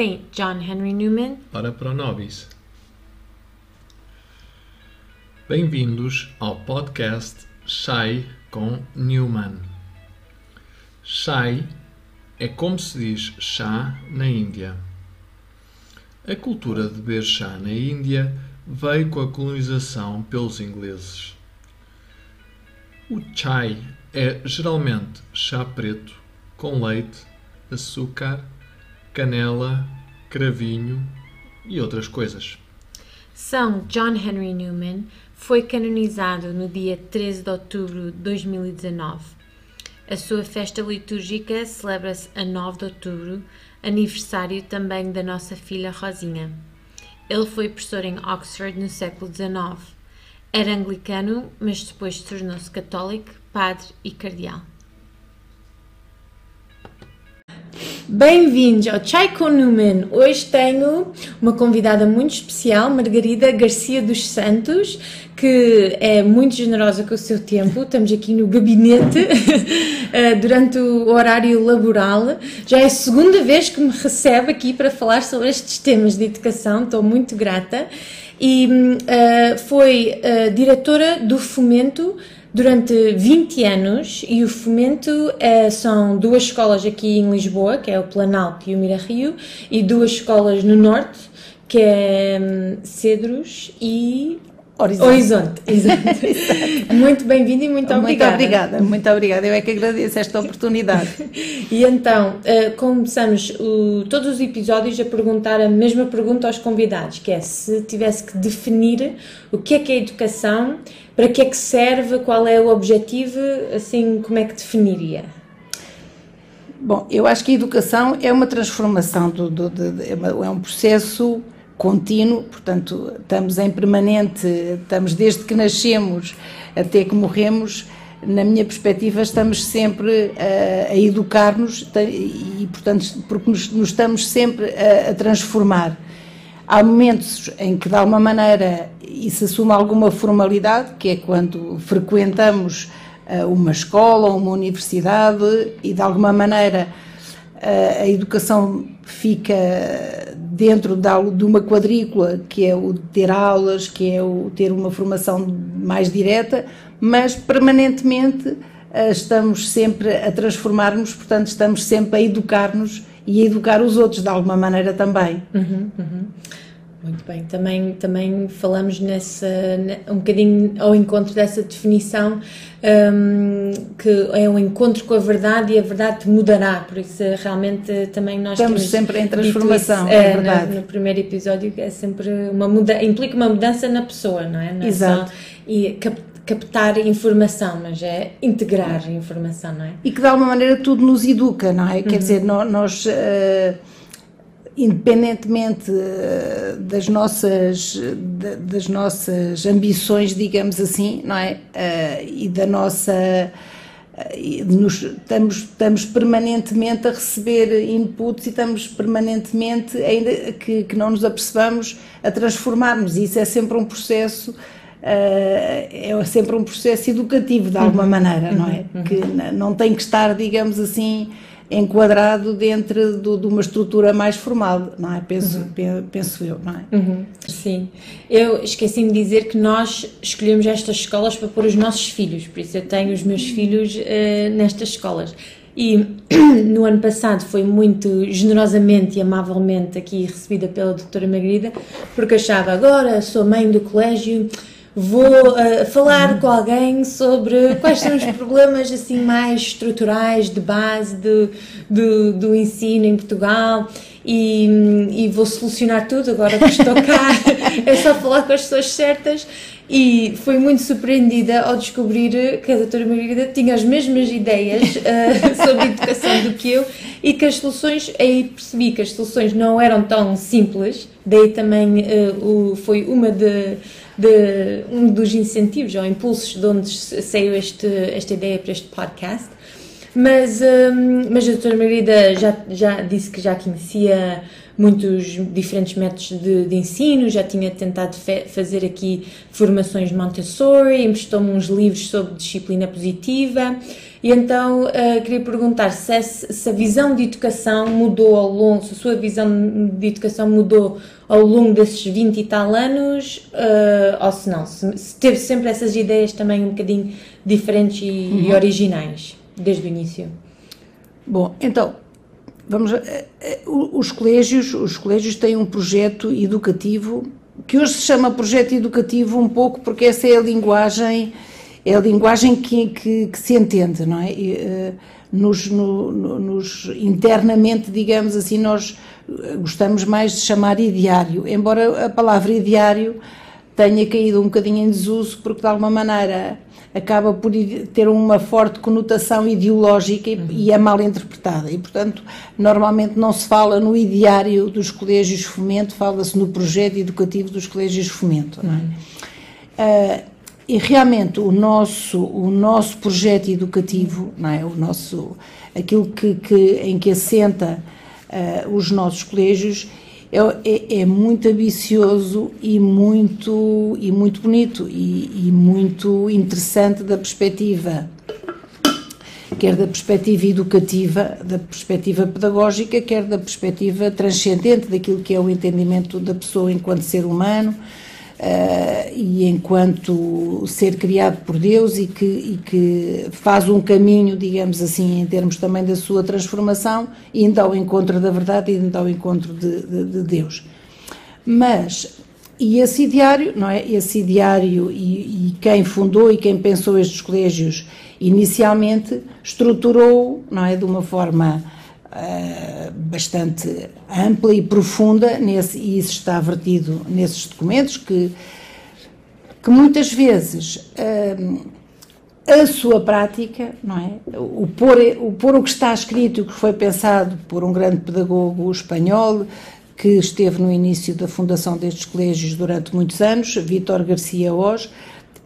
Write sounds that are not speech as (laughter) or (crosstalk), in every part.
St. John Henry Newman. Ora pro nobis. Bem-vindos ao podcast Chai com Newman. Chai é como se diz chá na Índia. A cultura de beber chá na Índia veio com a colonização pelos ingleses. O chai é geralmente chá preto com leite, açúcar, canela, cravinho e outras coisas. São John Henry Newman foi canonizado no dia 13 de outubro de 2019. A sua festa litúrgica celebra-se a 9 de outubro, aniversário também da nossa filha Rosinha. Ele foi professor em Oxford no século XIX. Era anglicano, mas depois tornou-se católico, padre e cardeal. Bem-vindos ao Chai com Newman. Hoje tenho uma convidada muito especial, Margarida Garcia dos Santos, que é muito generosa com o seu tempo. Estamos aqui no gabinete (laughs) eh, durante o horário laboral. Já é a segunda vez que me recebe aqui para falar sobre estes temas de educação. Estou muito grata. E uh, foi uh, diretora do Fomento durante 20 anos e o Fomento uh, são duas escolas aqui em Lisboa, que é o Planalto e o Mira Rio, e duas escolas no Norte, que é um, Cedros e Horizonte. Horizonte. (laughs) Exato. muito bem-vindo e muito obrigada. Muito obrigada, muito obrigada. Eu é que agradeço esta oportunidade. (laughs) e então, uh, começamos o, todos os episódios a perguntar a mesma pergunta aos convidados, que é se tivesse que definir o que é que é educação, para que é que serve, qual é o objetivo, assim, como é que definiria? Bom, eu acho que a educação é uma transformação, do, do, de, de, é um processo contínuo, portanto, estamos em permanente, estamos desde que nascemos até que morremos, na minha perspectiva, estamos sempre a, a educar-nos e, portanto, porque nos, nos estamos sempre a, a, transformar. Há momentos em que, de alguma maneira, isso assume alguma formalidade, que é quando frequentamos uma escola ou uma universidade e, de alguma maneira, a educação fica dentro de uma quadrícula, que é o ter aulas, que é o ter uma formação mais direta, mas permanentemente eh, estamos sempre a transformar-nos, portanto, estamos sempre a educar-nos e a educar os outros de alguma maneira também. Uhum, uhum. Muito bem, também, também falamos nessa, um bocadinho ao encontro dessa definição um, que é um encontro com a verdade e a verdade mudará, por isso realmente também nós estamos sempre em transformação, isso, é, é verdade. No, no, primeiro episódio é sempre uma mudança, implica uma mudança na pessoa, não é? Não é Exato. Só, e cap, captar informação, mas é integrar informação, não é? E que de alguma maneira tudo nos educa, não é? Uhum. Quer dizer, nós, nós uh, independentemente eh, das nossas, das nossas ambições, digamos assim, não é? Eh, e da nossa. Eh, nos, estamos, estamos permanentemente a receber inputs e estamos permanentemente, ainda que, que não nos apercebamos, a transformarmos. E isso é sempre um processo. é sempre um processo educativo de alguma uhum. maneira, não é? Uhum. Que não tem que estar, digamos assim, enquadrado dentro do, de uma estrutura mais formal, não é? Penso, uhum. penso eu, não é? Uhum. Sim. Eu esqueci-me de dizer que nós escolhemos estas escolas para pôr os nossos filhos, por isso eu tenho os meus filhos uh, nestas escolas. E (clears throat) no ano passado foi muito generosamente e amavelmente aqui recebida pela doutora Margarida, porque achava agora sou mãe do colégio, vou uh, falar com alguém sobre quais são os problemas assim mais estruturais de base do, do, do ensino em Portugal e, e, vou solucionar tudo agora que estou cá. (laughs) É só falar com as pessoas certas e fui muito surpreendida ao descobrir que a doutora Margarida tinha as mesmas ideias uh, (laughs) sobre educação do que eu e que as soluções, aí percebi que as soluções não eram tão simples, daí também uh, o, foi uma de de um dos incentivos ou impulsos de onde saiu este, esta ideia para este podcast. Mas, hum, mas a doutora Margarida já, já disse que já conhecia muitos diferentes métodos de, de ensino, já tinha tentado fazer aqui formações Montessori, emprestou-me uns livros sobre disciplina positiva. E então uh, queria perguntar se, se, a visão de educação mudou ao longo, se a sua visão de educação mudou ao longo desses 20 e tal anos, uh, ou se não, se, se, teve sempre essas ideias também um bocadinho diferentes e, uhum. e originais, desde o início. Bom, então, vamos eh, os colégios os colégios têm um projeto educativo que hoje se chama projeto educativo um pouco porque essa é a linguagem é a linguagem que, que, que se entende, não é? E, uh, nos, no, nos, internamente, digamos assim, nós eh, gostamos mais de chamar ideário, embora a palavra ideário tenha caído um bocadinho em desuso, porque de alguma maneira acaba por ter uma forte conotação ideológica e, uhum. e é mal interpretada. E, portanto, normalmente não se fala no ideário dos colégios fomento, fala-se no projeto educativo dos colégios fomento. Não é? Uh, e realmente o nosso, o nosso projeto educativo, não é? o nosso, aquilo que, que em que assenta uh, os nossos colégios, é, é, muito ambicioso e muito, e muito bonito e, e muito interessante da perspectiva quer da perspectiva educativa, da perspectiva pedagógica, quer da perspectiva transcendente daquilo que é o entendimento da pessoa enquanto ser humano, Uh, e enquanto ser criado por Deus e que, e que, faz um caminho, digamos assim, em termos também da sua transformação, indo ao encontro da verdade indo ao encontro de, de, de Deus. Mas, e esse ideário, não é? Esse ideário e, e quem fundou e quem pensou estes colégios inicialmente estruturou, não é? De uma forma uh, bastante ampla e profunda nesse, e isso está vertido nesses documentos que, que muitas vezes uh, a sua prática, não é? O pôr, o pôr o que está escrito, o que foi pensado por um grande pedagogo espanhol que esteve no início da fundação destes colégios durante muitos anos, Vítor Garcia Oz,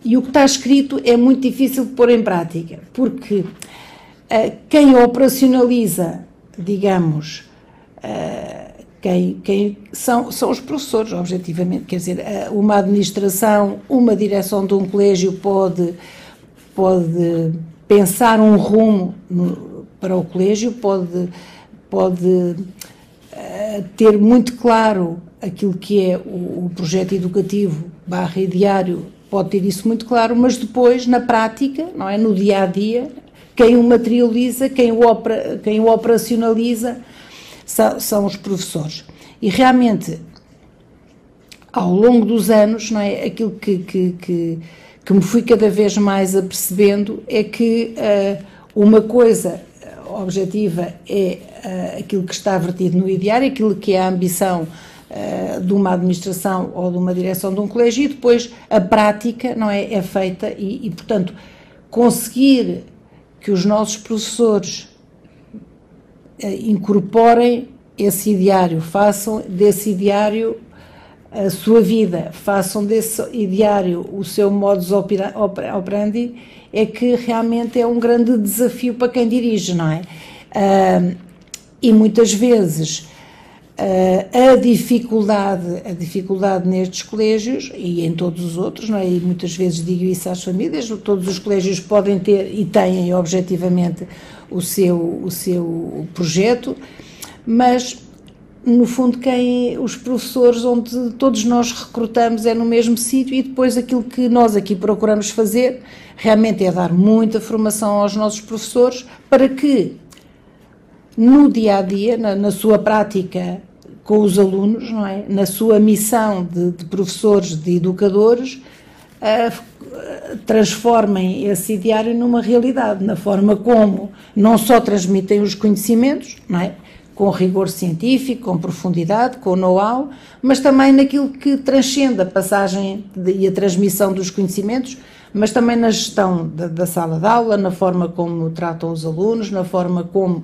e o que está escrito é muito difícil de pôr em prática, porque uh, quem operacionaliza digamos, uh, quem, quem são, são os professores, objetivamente. Quer dizer, uh, uma administração, uma direção de um colégio pode, pode pensar um rumo no, para o colégio, pode, pode uh, ter muito claro aquilo que é o, o projeto educativo barra diário, pode ter isso muito claro, mas depois, na prática, não é, no dia a dia, quem o materializa, quem o, opera, quem o operacionaliza são, são os professores. E realmente, ao longo dos anos, não é, aquilo que, que, que, que me fui cada vez mais apercebendo é que uh, uma coisa objetiva é uh, aquilo que está vertido no ideário, aquilo que é a ambição de uma administração ou de uma direção de um colégio e depois a prática não é, é feita e, e portanto, conseguir que os nossos professores eh, incorporem esse ideário, façam desse ideário a sua vida, façam desse ideário o seu modus operandi, é que realmente é um grande desafio para quem dirige, não é? Uh, e muitas vezes Uh, a dificuldade, a dificuldade nestes colégios e em todos os outros, não é? E muitas vezes digo isso às famílias, todos os colégios podem ter e têm objetivamente o seu, o seu projeto, mas no fundo quem os professores onde todos nós recrutamos é no mesmo sítio e depois aquilo que nós aqui procuramos fazer realmente é dar muita formação aos nossos professores para que no dia a dia, na, na sua prática com os alunos, não é? na sua missão de, de professores, de educadores, uh, transformem esse ideário numa realidade, na forma como não só transmitem os conhecimentos, não é? com rigor científico, com profundidade, com know-how, mas também naquilo que transcende a passagem de, e a transmissão dos conhecimentos, mas também na gestão da, da sala de aula, na forma como tratam os alunos, na forma como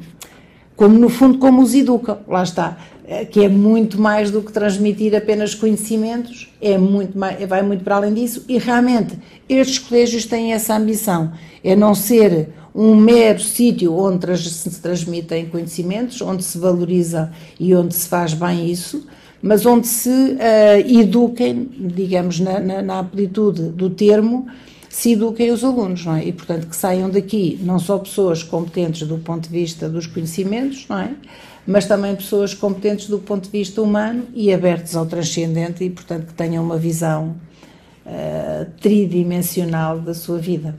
como no fundo como os educam, lá está, é, que é muito mais do que transmitir apenas conhecimentos, é muito mais, vai muito para além disso. E realmente estes colégios têm essa ambição, é não ser um mero sítio onde se transmitem conhecimentos, onde se valoriza e onde se faz bem isso, mas onde se uh, eduquem, digamos, na, na, na, amplitude do termo, se eduquem os alunos, não é? E, portanto, que saiam daqui não só pessoas competentes do ponto de vista dos conhecimentos, não é? Mas também pessoas competentes do ponto de vista humano e abertas ao transcendente e, portanto, que tenham uma visão uh, tridimensional da sua vida.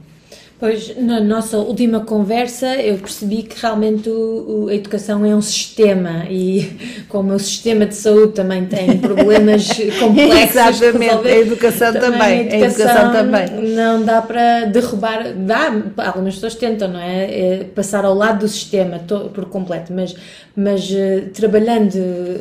Pois, na nossa última conversa, eu percebi que realmente o, o, a educação é um sistema e, (laughs) como o sistema de saúde também tem problemas (laughs) complexos. Exatamente, resolver, a educação também. também a, educação a educação também. Não dá para derrubar, dá, algumas pessoas tentam, não é? é passar ao lado do sistema to, por completo, mas, mas uh, trabalhando,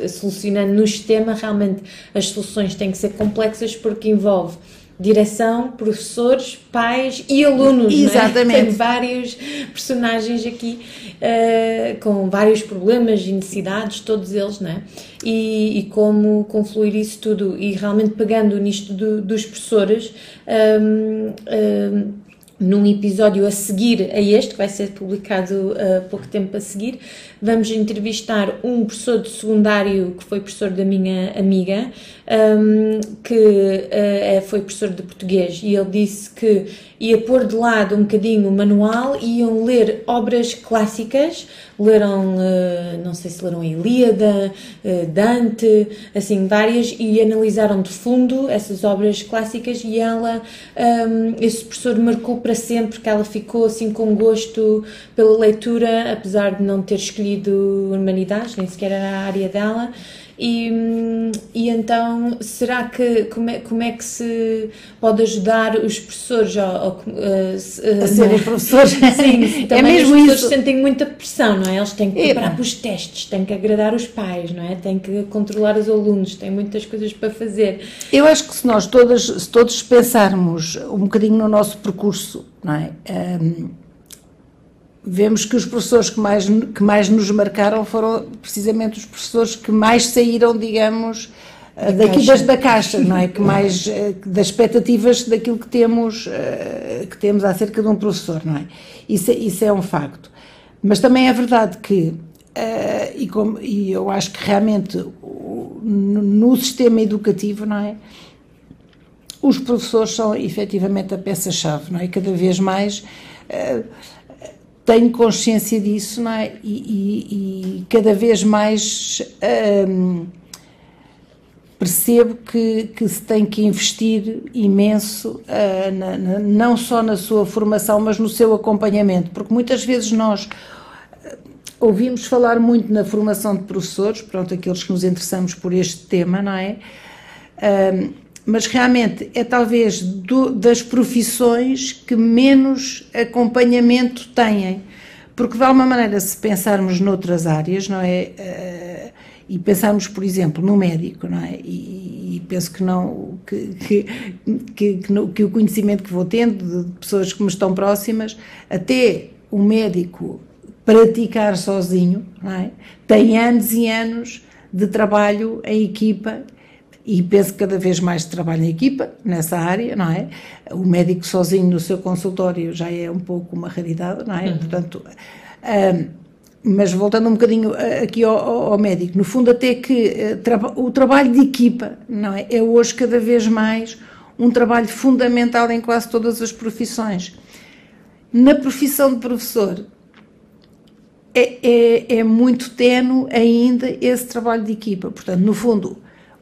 solucionando no sistema, realmente as soluções têm que ser complexas porque envolve direção, professores, pais e alunos. É? Exatamente. É? Tem vários personagens aqui uh, com vários problemas e necessidades, todos eles, não é? E, e como confluir isso tudo e realmente pegando nisto do, dos professores. Um, um, num episódio a seguir a este, que vai ser publicado há uh, pouco tempo a seguir, vamos entrevistar um professor de secundário que foi professor da minha amiga, um, que uh, foi professor de português, e ele disse que ia pôr de lado um bocadinho o manual e iam ler obras clássicas, leram, uh, não sei se leram a Ilíada, uh, Dante, assim, várias, e analisaram de fundo essas obras clássicas e ela, um, esse professor marcou para sempre que ela ficou assim com gosto pela leitura, apesar de não ter escolhido humanidades, nem sequer era a área dela, e, e então, será que como é, como é que se pode ajudar os professores a, a, a, a serem professores? (laughs) Sim, (laughs) é mesmo os professores isso. sentem muita pressão, não é? Eles têm que preparar para os testes, têm que agradar os pais, não é? Têm que controlar os alunos, têm muitas coisas para fazer. Eu acho que se nós todas, se todos pensarmos um bocadinho no nosso percurso, não é? Um, vemos que os professores que mais, que mais nos marcaram foram precisamente os professores que mais saíram, digamos, da eh, daqui caixa. Das, da caixa, não é? Que (laughs) mais eh, das expectativas daquilo que temos, eh, que temos acerca de um professor, não é? Isso, isso é um facto. Mas também é verdade que, e, como, e eu acho que realmente no, no sistema educativo, não é? Os professores são efetivamente a peça-chave, não é? Cada vez mais tenho consciência disso, não é? E, e, e cada vez mais hum, percebo que, que se tem que investir imenso, uh, na, na, não só na sua formação, mas no seu acompanhamento, porque muitas vezes nós ah, ouvimos falar muito na formação de professores, pronto, aqueles que nos interessamos por este tema, não é? Um, mas realmente é talvez do, das profissões que menos acompanhamento têm, porque de alguma maneira se pensarmos noutras áreas, não é, uh, e pensarmos por exemplo no médico, não é, e, e penso que não que, que, que, no, que o conhecimento que vou tendo de pessoas que me estão próximas, até o médico praticar sozinho, não é, tem anos e anos de trabalho em equipa e penso que cada vez mais trabalho em equipa nessa área, não é? O médico sozinho no seu consultório já é um pouco uma raridade, não é? Uhum. Portanto, um, mas voltando um bocadinho aqui ao, ao, médico, no fundo até que uh, o trabalho de equipa, não é? É hoje cada vez mais um trabalho fundamental em quase todas as profissões. Na profissão de professor, é, é, é muito tenue ainda esse trabalho de equipa. Portanto, no fundo,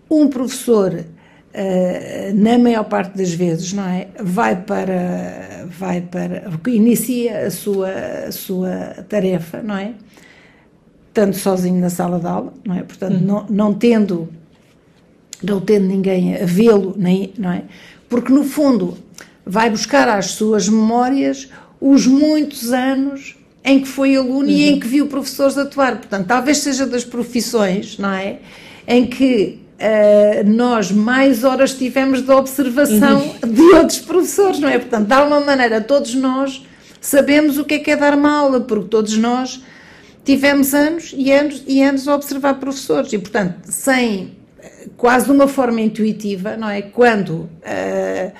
um professor, uh, na maior parte das vezes, não é? Vai para, vai para, inicia a sua, a sua tarefa, não é? Estando sozinho na sala de aula, não é? Portanto, uhum. não, não tendo, não tendo ninguém a vê-lo, nem, não é? Porque no fundo vai buscar às suas memórias os muitos anos em que foi aluno uhum. e em que viu professores atuar. Portanto, talvez seja das profissões, não é? Em que Uh, nós mais horas tivemos de observação uhum. de outros professores, não é? Portanto, de alguma maneira, todos nós sabemos o que é que é dar uma aula, porque todos nós tivemos anos e anos e anos a observar professores e, portanto, sem quase de uma forma intuitiva, não é? Quando uh,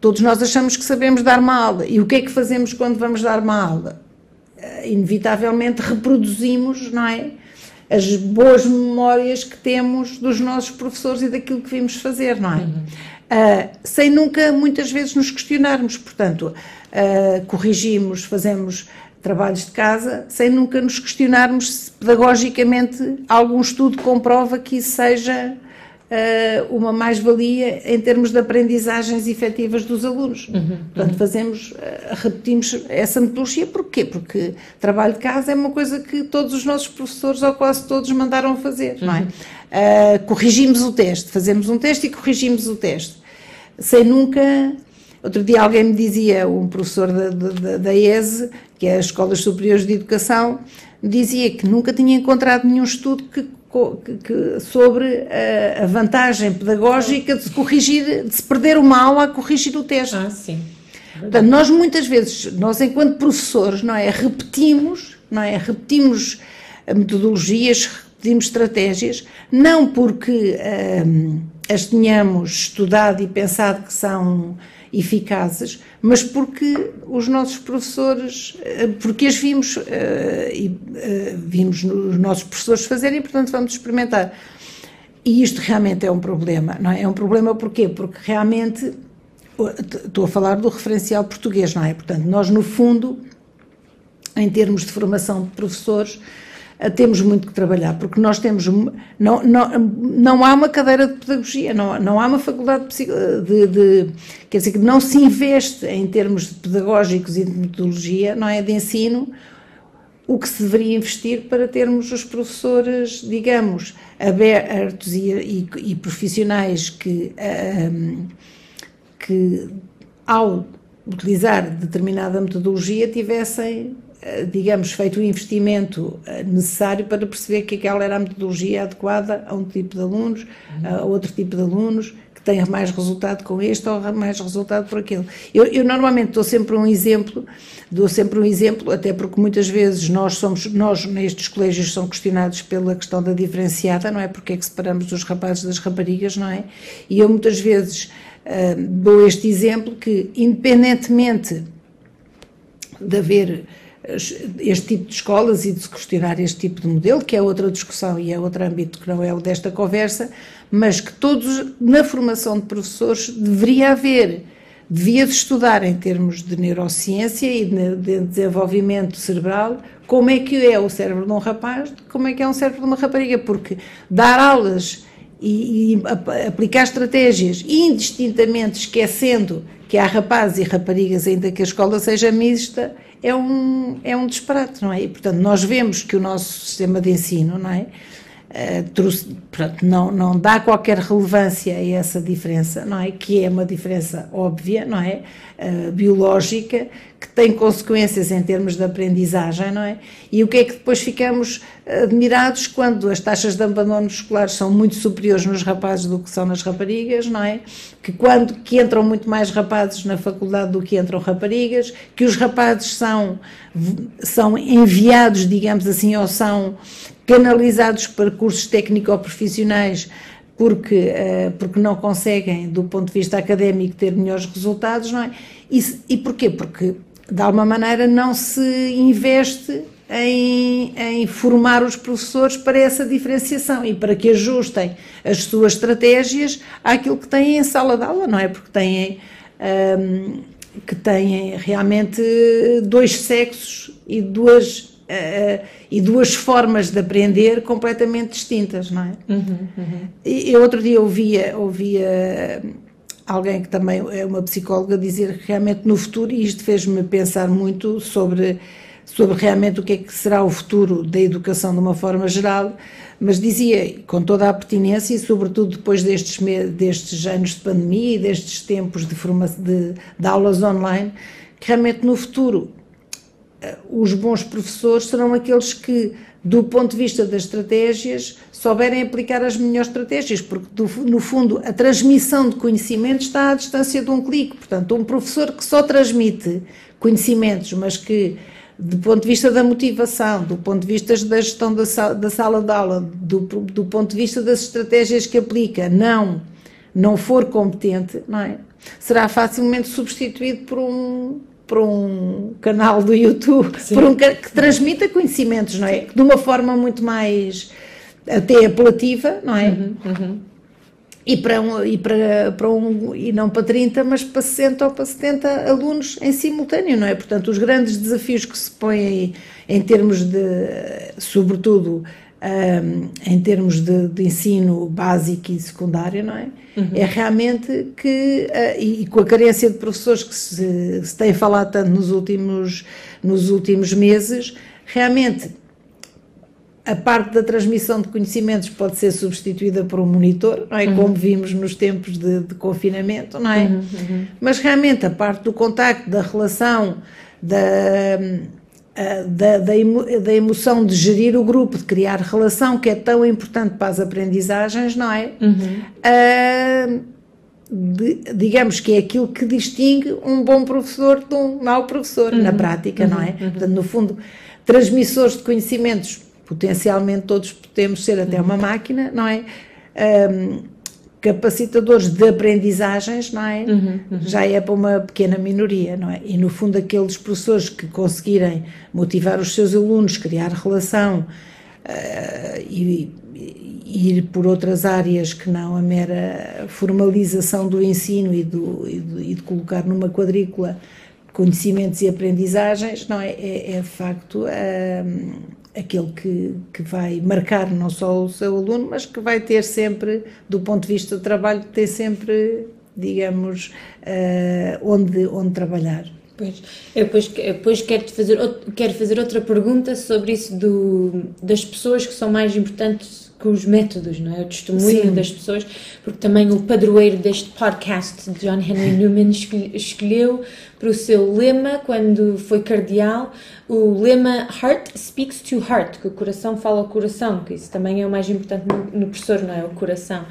todos nós achamos que sabemos dar uma aula e o que é que fazemos quando vamos dar uma aula? inevitavelmente reproduzimos, não é? As boas memórias que temos dos nossos professores e daquilo que vimos fazer, não é? Uhum. Uh, sem nunca, muitas vezes, nos questionarmos. Portanto, uh, corrigimos, fazemos trabalhos de casa, sem nunca nos questionarmos se pedagogicamente algum estudo comprova que isso seja uma mais-valia em termos de aprendizagens efetivas dos alunos. Uhum, Portanto, uhum. fazemos, uh, repetimos essa metodologia, porquê? Porque trabalho de casa é uma coisa que todos os nossos professores, ou quase todos, mandaram fazer, uhum. não é? Uh, corrigimos o teste, fazemos um teste e corrigimos o teste, sem nunca Outro dia alguém me dizia, um professor da, da, da ESE, que é a Escolas Superiores de Educação, dizia que nunca tinha encontrado nenhum estudo que, sobre a, a, vantagem pedagógica de se corrigir, de se perder uma aula a corrigir o teste. Ah, sim. Portanto, nós muitas vezes, nós enquanto professores, não é, repetimos, não é, repetimos metodologias, repetimos estratégias, não porque hum, as tenhamos estudado e pensado que são eficazes, mas porque os nossos professores, eh, porque as vimos eh, eh, vimos os nossos professores fazerem portanto, vamos experimentar. E isto realmente é um problema, não é? É um problema porquê? Porque realmente estou a falar do referencial português, não é? Portanto, nós no fundo, em termos de formação de professores, temos muito que trabalhar, porque nós temos. Não, não, não há uma cadeira de pedagogia, não, não há uma faculdade de, de, Quer dizer, que não se investe em termos pedagógicos e de metodologia, não é? De ensino, o que se deveria investir para termos os professores, digamos, abertos e, e, e profissionais que, um, que, ao utilizar determinada metodologia, tivessem digamos, feito o investimento eh, necessário para perceber que aquela era a metodologia adequada a um tipo de alunos, a outro tipo de alunos, que tenha mais resultado com este ou mais resultado por aquele. Eu, eu, normalmente dou sempre um exemplo, dou sempre um exemplo, até porque muitas vezes nós somos, nós nestes colégios são questionados pela questão da diferenciada, não é? Porque é que separamos os rapazes das raparigas, não é? E eu muitas vezes uh, dou este exemplo que, independentemente de haver este tipo de escolas e de se questionar este tipo de modelo, que é outra discussão e é outro âmbito que não é o desta conversa, mas que todos, na formação de professores, deveria haver, devia-se estudar em termos de neurociência e de desenvolvimento cerebral, como é que é o cérebro de um rapaz, como é que é um cérebro de uma rapariga, porque dar aulas e, e aplicar estratégias indistintamente esquecendo que há rapazes e raparigas, ainda que a escola seja mista, é um, é um disparate, não é? E, portanto, nós vemos que o nosso sistema de ensino, não é? Uh, pronto, não, não dá qualquer relevância a essa diferença, não é? Que é uma diferença óbvia, não é? Uh, biológica, que tem consequências em termos de aprendizagem, não é? E o que é que depois ficamos admirados quando as taxas de abandono escolar são muito superiores nos rapazes do que são nas raparigas, não é? Que quando que entram muito mais rapazes na faculdade do que entram raparigas, que os rapazes são são enviados, digamos assim, ou são canalizados para cursos técnico-profissionais porque, uh, porque não conseguem, do ponto de vista académico, ter melhores resultados, não é? E, e porquê? Porque, de alguma maneira, não se investe em, em, formar os professores para essa diferenciação e para que ajustem as suas estratégias àquilo que têm em sala de aula, não é? Porque têm, um, que têm realmente dois sexos e duas uh, e duas formas de aprender completamente distintas, não é? Uhum, uhum. E, outro dia ouvia, ouvia alguém que também é uma psicóloga dizer que realmente no futuro, e isto fez-me pensar muito sobre, sobre realmente o que é que será o futuro da educação de uma forma geral, mas dizia com toda a pertinência e sobretudo depois destes, destes anos de pandemia e destes tempos de, de, de aulas online, que realmente no futuro os bons professores serão aqueles que, do ponto de vista das estratégias, souberem aplicar as melhores estratégias, porque, no fundo, a transmissão de conhecimento está à distância de um clique. Portanto, um professor que só transmite conhecimentos, mas que, do ponto de vista da motivação, do ponto de vista da gestão da sala, da sala de aula, do, do ponto de vista das estratégias que aplica, não, não for competente, não é? será facilmente substituído por um para um canal do YouTube, para um, que transmita conhecimentos, não é? De uma forma muito mais até apelativa, não é? Uhum, uhum. E, para um, e, para, para um, e não para 30, mas para 60 ou para 70 alunos em simultâneo, não é? Portanto, os grandes desafios que se põem em termos de, sobretudo, um, em termos de, de, ensino básico e secundário, não é? Uhum. É realmente que, uh, e, e, com a carência de professores que se, se tem falado tanto nos últimos, nos últimos meses, realmente a parte da transmissão de conhecimentos pode ser substituída por um monitor, não é? Uhum. Como vimos nos tempos de, de confinamento, não é? Uhum, uhum. Mas realmente a parte do contacto, da relação, da da, da, da, emoção de gerir o grupo, de criar relação, que é tão importante para as aprendizagens, não é? Uh, de, digamos que é aquilo que distingue um bom professor de um mau professor, na prática, uhum. não é? Portanto, no fundo, transmissores de conhecimentos, potencialmente todos podemos ser até uma máquina, não é? Um, capacitadores de aprendizagens, não é? Uhum, uhum. Já é para uma pequena minoria, não é? E no fundo aqueles professores que conseguirem motivar os seus alunos, criar relação uh, e, e, ir por outras áreas que não a mera formalização do ensino e, do, e, do, e de colocar numa quadrícula conhecimentos e aprendizagens, não é? É, é de facto uh, aquele que, que vai marcar não só o seu aluno, mas que vai ter sempre, do ponto de vista do trabalho, ter sempre, digamos, uh, onde, onde trabalhar. Pois, eu depois, depois quero, fazer, quero fazer outra pergunta sobre isso do, das pessoas que são mais importantes com os métodos, não é? O testemunho Sim. das pessoas, porque também o padroeiro deste podcast, John Henry Newman, escolheu para o seu lema, quando foi cardeal, o lema Heart Speaks to Heart, que o coração fala ao coração, que isso também é o mais importante no, no professor, não é? O coração.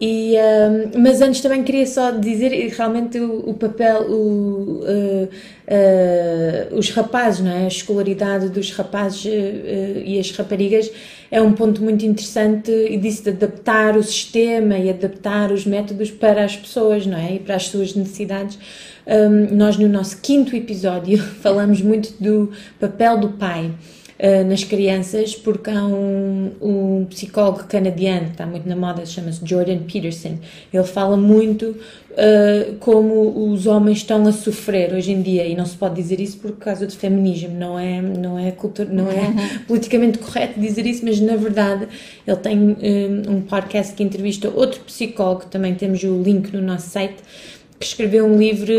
E, um, mas antes também queria só dizer realmente o, o papel, o, uh, uh, os rapazes, não é? a escolaridade dos rapazes uh, e as raparigas é um ponto muito interessante e disse de adaptar o sistema e adaptar os métodos para as pessoas não é? e para as suas necessidades. Um, nós no nosso quinto episódio (laughs) falamos muito do papel do pai. Uh, nas crianças, porque há um, um psicólogo canadiano que está muito na moda, chama-se Jordan Peterson. Ele fala muito uh, como os homens estão a sofrer hoje em dia, e não se pode dizer isso por causa do feminismo, não é, não é, cultura, não é (laughs) politicamente correto dizer isso, mas na verdade ele tem um, um podcast que entrevista outro psicólogo, também temos o link no nosso site escreveu um livro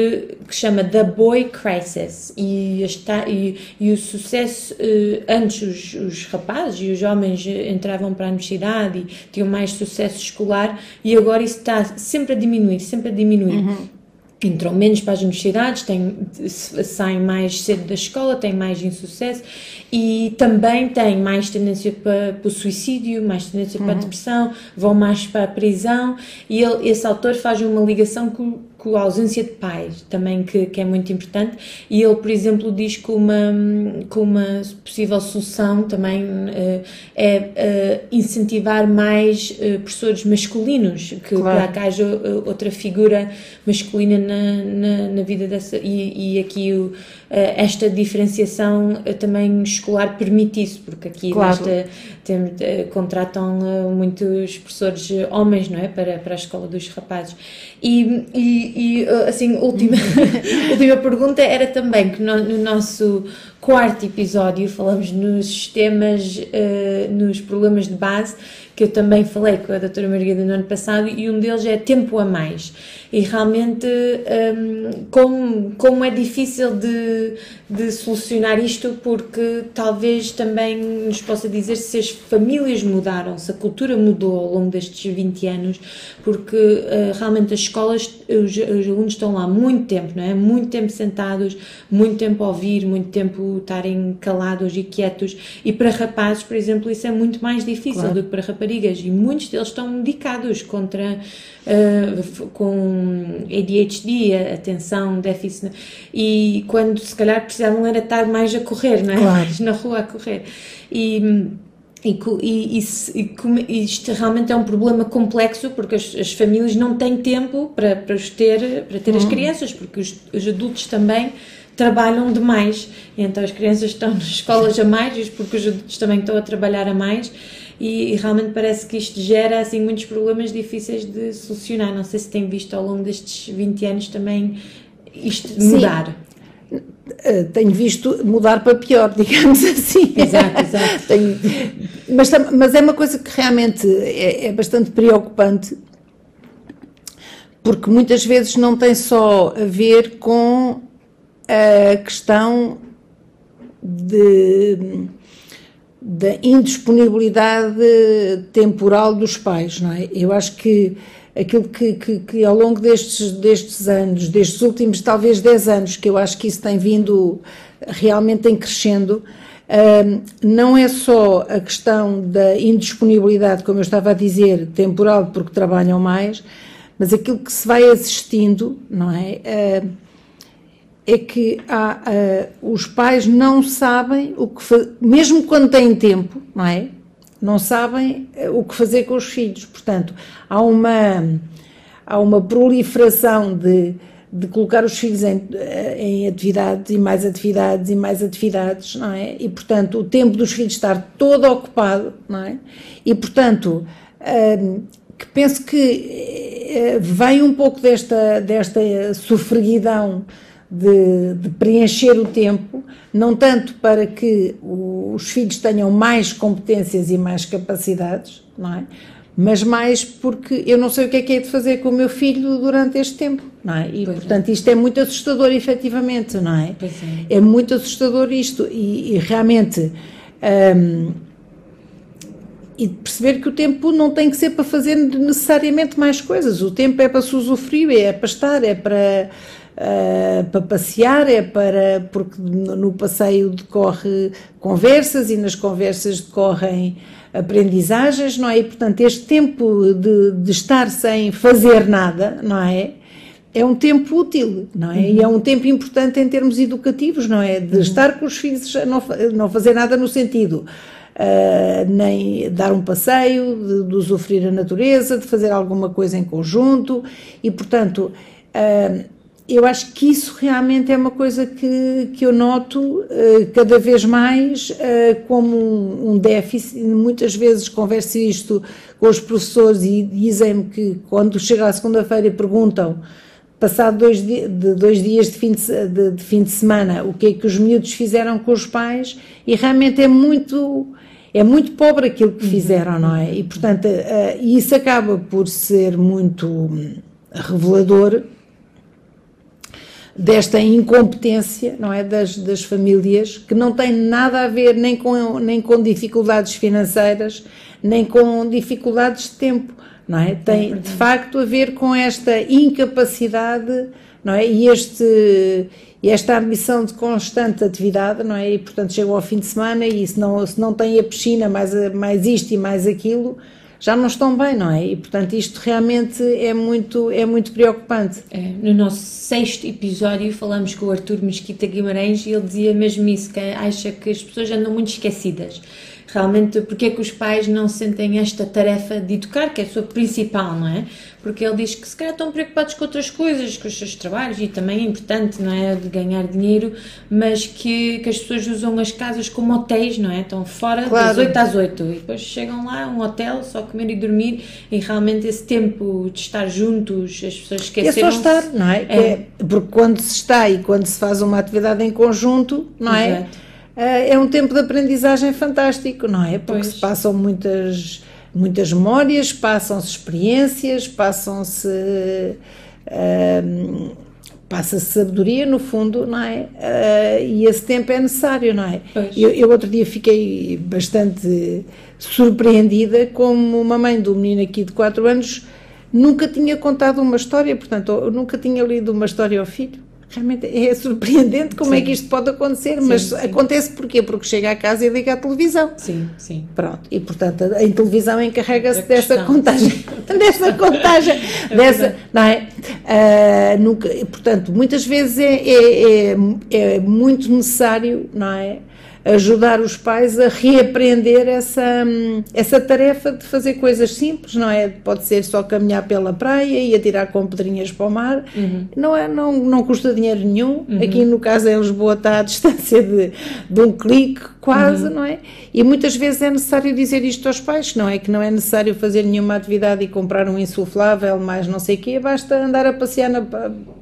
que chama The Boy Crisis e, está, e, e o sucesso, eh, antes os, os, rapazes e os homens entravam para a universidade e tinham mais sucesso escolar e agora isso está sempre a diminuir, sempre a diminuir. Uhum entram menos para as universidades, têm, saem mais cedo da escola, têm mais insucesso e também têm mais tendência para, para o suicídio, mais tendência uhum. para a uhum. depressão, vão mais para a prisão e ele, esse autor faz uma ligação com com a ausência de pais, também que, que é muito importante, e ele, por exemplo, diz que uma, que uma possível solução também uh, é uh, incentivar mais uh, professores masculinos, que claro. para que haja outra figura masculina na, na, na vida dessa, e, e aqui o, esta diferenciação também escolar permite isso, porque aqui claro. nesta, tem, contratam muitos professores homens, não é, para, para a escola dos rapazes. E, e, e assim, última, (laughs) última pergunta era também que no, no, nosso quarto episódio falamos nos sistemas, uh, nos problemas de base, que eu também falei com a doutora Margarida no ano passado, e um deles é tempo a mais e realmente um, como, como é difícil de, de solucionar isto porque talvez também nos possa dizer se as famílias mudaram, se a cultura mudou ao longo destes 20 anos, porque uh, realmente as escolas, os, os, alunos estão lá muito tempo, não é? Muito tempo sentados, muito tempo a ouvir, muito tempo estarem calados e quietos e para rapazes, por exemplo, isso é muito mais difícil claro. do que para raparigas e muitos deles estão medicados contra uh, com ADHD, atenção, déficit, e quando se calhar precisavam era estar mais a correr, não é? Claro. (laughs) na rua a correr. E, e, e, e, isto realmente é um problema complexo porque as, as famílias não têm tempo para, para, ter, para ter as uhum. crianças, porque os, os adultos também trabalham demais. E então as crianças estão nas escolas a mais, porque os adultos também estão a trabalhar a mais. E, e, realmente parece que isto gera assim muitos problemas difíceis de solucionar. Não sei se tem visto ao longo destes 20 anos também isto mudar. Eh, tenho visto mudar para pior, (laughs) digamos assim. Exato, exato. (laughs) Tenho, mas, mas é uma coisa que realmente é, é bastante preocupante, porque muitas vezes não tem só a ver com a questão de da indisponibilidade temporal dos pais, não é? Eu acho que aquilo que, que, que, ao longo destes, destes anos, destes últimos talvez 10 anos, que eu acho que isso tem vindo realmente em crescendo, um, não é só a questão da indisponibilidade, como eu estava a dizer, temporal, porque trabalham mais, mas aquilo que se vai assistindo, não é? Uh, é que há, uh, os pais não sabem o que fazer, mesmo quando têm tempo, não é? não sabem eh, o que fazer com os filhos. Portanto, há uma, há uma proliferação de, de colocar os filhos em, eh, em atividades e mais atividades e mais atividades, não é? E, portanto, o tempo dos filhos estar todo ocupado, não é? E, portanto, que penso que vem um pouco desta, desta sofreguidão de, de, preencher o tempo, não tanto para que os filhos tenham mais competências e mais capacidades, não é? Mas mais porque eu não sei o que é que é de fazer com o meu filho durante este tempo, não é? E, pois portanto, é. isto é muito assustador, efetivamente, não é? é. é. muito assustador isto e, e realmente... Um, e perceber que o tempo não tem que ser para fazer necessariamente mais coisas. O tempo é para se usufruir, é para estar, é para uh, para passear, é para porque no passeio decorre conversas e nas conversas decorrem aprendizagens, não é? E, portanto, este tempo de, de estar sem fazer nada, não é? É um tempo útil, não é? Uhum. E é um tempo importante em termos educativos, não é? De uhum. estar com os filhos, não, não fazer nada no sentido Uh, nem dar um passeio, de, de usufruir a natureza, de fazer alguma coisa em conjunto e, portanto, uh, eu acho que isso realmente é uma coisa que, que eu noto uh, cada vez mais uh, como um, um, déficit. Muitas vezes converso isto com os professores e dizem-me que quando chega à segunda-feira perguntam, passado dois, de, dois dias de fim de, de, de, fim de semana, o que é que os miúdos fizeram com os pais e realmente é muito. É muito pobre aquilo que fizeram, não é? E, portanto, uh, isso acaba por ser muito hum, revelador desta incompetência não é das, das famílias que não tem nada a ver nem com nem com dificuldades financeiras nem com dificuldades de tempo não é? Tem é de facto a ver com esta incapacidade não é? E este e esta ambição de constante atividade, não é? E portanto chegam ao fim de semana e se não, se não tem a piscina, mais, mais isto e mais aquilo, já não estão bem, não é? E portanto isto realmente é muito, é muito preocupante. É, no nosso sexto episódio falamos com o Artur Mesquita Guimarães e ele dizia mesmo isso, que acha que as pessoas andam muito esquecidas realmente porque é que os pais não sentem esta tarefa de educar, que é a sua principal, não é? Porque ele diz que se calhar estão preocupados com outras coisas, com os seus trabalhos e também é importante, não é? De ganhar dinheiro, mas que, que as pessoas usam as casas como hotéis, não é? Estão fora claro. das 8 às 8 e depois chegam lá, um hotel, só comer e dormir e realmente esse tempo de estar juntos, as pessoas esqueceram. É só estar, não é? é? é? Porque quando se está e quando se faz uma atividade em conjunto, não é? Exato é um tempo de aprendizagem fantástico, não é? Porque pois. se passam muitas, muitas memórias, passam-se experiências, passam-se. Uh, passa-se sabedoria no fundo, não é? Uh, e esse tempo é necessário, não é? Eu, eu, outro dia fiquei bastante surpreendida como uma mãe do menino aqui de 4 anos nunca tinha contado uma história, portanto, nunca tinha lido uma história ao filho. Realmente é surpreendente como sim. é que isto pode acontecer, sim, mas sim. acontece porquê? Porque chega a casa e liga a televisão. Sim, sim. Pronto, e portanto em televisão encarrega-se dessa contagem, (laughs) (laughs) dessa contagem, é dessa, não é? Uh, nunca, portanto, muitas vezes é, é, é, é muito necessário, não é? Ajudar os pais a reaprender essa, essa tarefa de fazer coisas simples, não é? Pode ser só caminhar pela praia e atirar com pedrinhas para o mar, uhum. não, é, não, não custa dinheiro nenhum. Uhum. Aqui no caso em Lisboa está à (laughs) distância de, de um clique quase, uhum. não é? E muitas vezes é necessário dizer isto aos pais, não é? Que não é necessário fazer nenhuma atividade e comprar um insuflável, mais não sei o quê, basta andar a passear na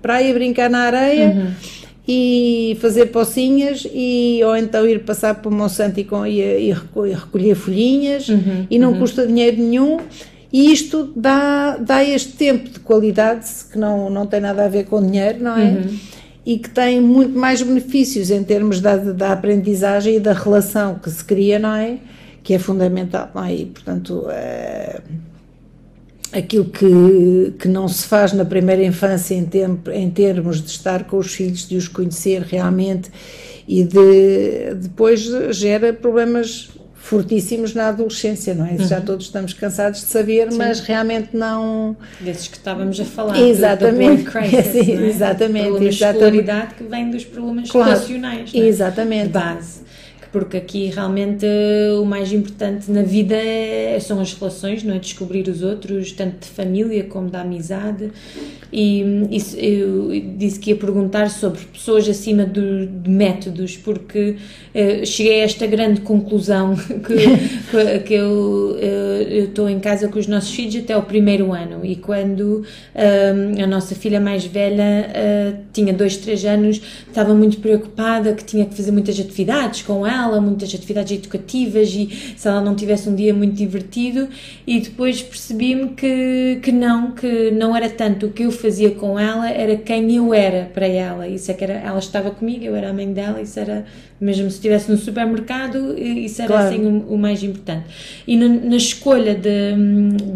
praia, brincar na areia uhum e fazer pocinhas e ou então ir passar para o Monsanto e, com, e, e recolher folhinhas uhum, e não uhum. custa dinheiro nenhum e isto dá, dá este tempo de qualidade que não, não tem nada a ver com dinheiro, não é? Uhum. E que tem muito mais benefícios em termos da, da aprendizagem e da relação que se cria, não é? Que é fundamental, não é? E, portanto, é aquilo que, que não se faz na primeira infância em, tempo, em termos de estar com os filhos, de os conhecer realmente e de depois gera problemas fortíssimos na adolescência, não é? Uhum. Já todos estamos cansados de saber, Sim. mas realmente não. Desses que estávamos a falar. Exatamente. Do, do crisis, (laughs) Sim, é? exatamente. Problema de escolaridade que vem dos problemas claro. relacionais. É? Exatamente. De base porque aqui realmente o mais importante na vida é, são as relações, não é? Descobrir os outros, tanto de família como da amizade. E isso, eu disse que ia perguntar sobre pessoas acima do, de métodos, porque uh, cheguei a esta grande conclusão (laughs) que, que eu estou em casa com os nossos filhos até o primeiro ano e quando uh, a nossa filha mais velha uh, tinha dois, três anos, estava muito preocupada que tinha que fazer muitas atividades com ela ela, muitas atividades educativas e se ela não tivesse um dia muito divertido e depois percebi-me que, que não, que não era tanto o que eu fazia com ela, era quem eu era para ela, isso é que era, ela estava comigo, eu era a mãe dela, isso era mesmo se estivesse no supermercado, isso era claro. assim o, o, mais importante. E na, na escolha de,